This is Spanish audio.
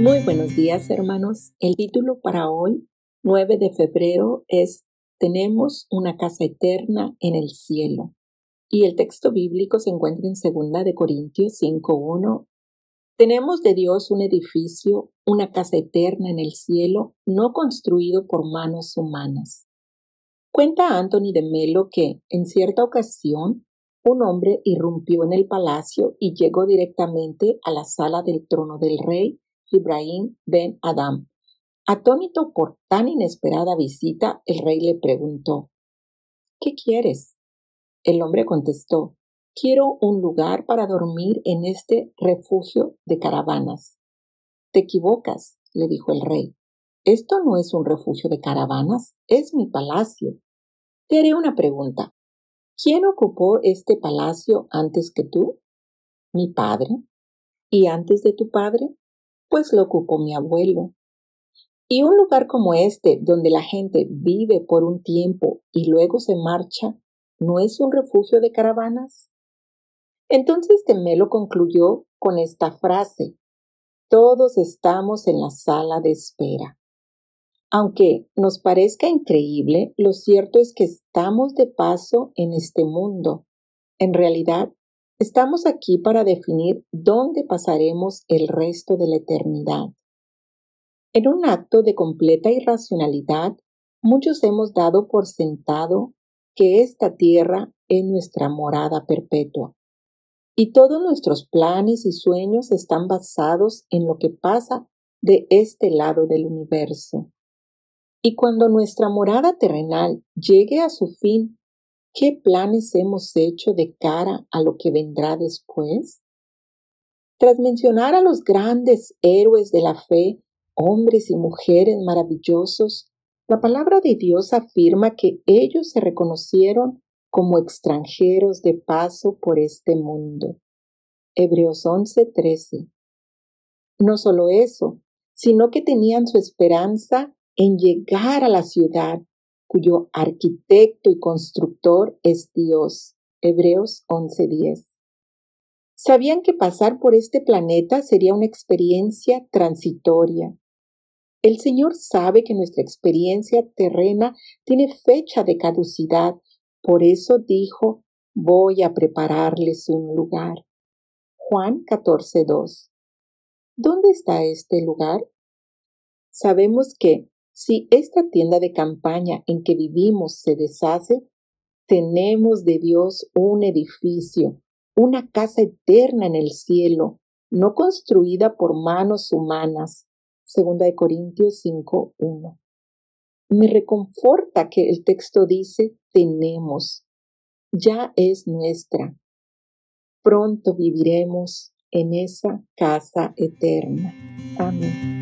Muy buenos días hermanos. El título para hoy, 9 de febrero, es Tenemos una casa eterna en el cielo. Y el texto bíblico se encuentra en 2 de Corintios 5.1. Tenemos de Dios un edificio, una casa eterna en el cielo, no construido por manos humanas. Cuenta Anthony de Melo que, en cierta ocasión, un hombre irrumpió en el palacio y llegó directamente a la sala del trono del rey Ibrahim Ben Adam. Atónito por tan inesperada visita, el rey le preguntó, ¿Qué quieres? El hombre contestó, Quiero un lugar para dormir en este refugio de caravanas. Te equivocas, le dijo el rey. Esto no es un refugio de caravanas, es mi palacio. Te haré una pregunta. ¿Quién ocupó este palacio antes que tú? Mi padre. ¿Y antes de tu padre? Pues lo ocupó mi abuelo. Y un lugar como este, donde la gente vive por un tiempo y luego se marcha, ¿no es un refugio de caravanas? Entonces Temelo concluyó con esta frase, todos estamos en la sala de espera. Aunque nos parezca increíble, lo cierto es que estamos de paso en este mundo. En realidad, Estamos aquí para definir dónde pasaremos el resto de la eternidad. En un acto de completa irracionalidad, muchos hemos dado por sentado que esta tierra es nuestra morada perpetua. Y todos nuestros planes y sueños están basados en lo que pasa de este lado del universo. Y cuando nuestra morada terrenal llegue a su fin ¿Qué planes hemos hecho de cara a lo que vendrá después? Tras mencionar a los grandes héroes de la fe, hombres y mujeres maravillosos, la palabra de Dios afirma que ellos se reconocieron como extranjeros de paso por este mundo. Hebreos 11:13. No solo eso, sino que tenían su esperanza en llegar a la ciudad cuyo arquitecto y constructor es Dios. Hebreos 11:10. Sabían que pasar por este planeta sería una experiencia transitoria. El Señor sabe que nuestra experiencia terrena tiene fecha de caducidad, por eso dijo, voy a prepararles un lugar. Juan 14:2. ¿Dónde está este lugar? Sabemos que si esta tienda de campaña en que vivimos se deshace, tenemos de Dios un edificio, una casa eterna en el cielo, no construida por manos humanas. Segunda de Corintios 5.1. Me reconforta que el texto dice tenemos, ya es nuestra. Pronto viviremos en esa casa eterna. Amén.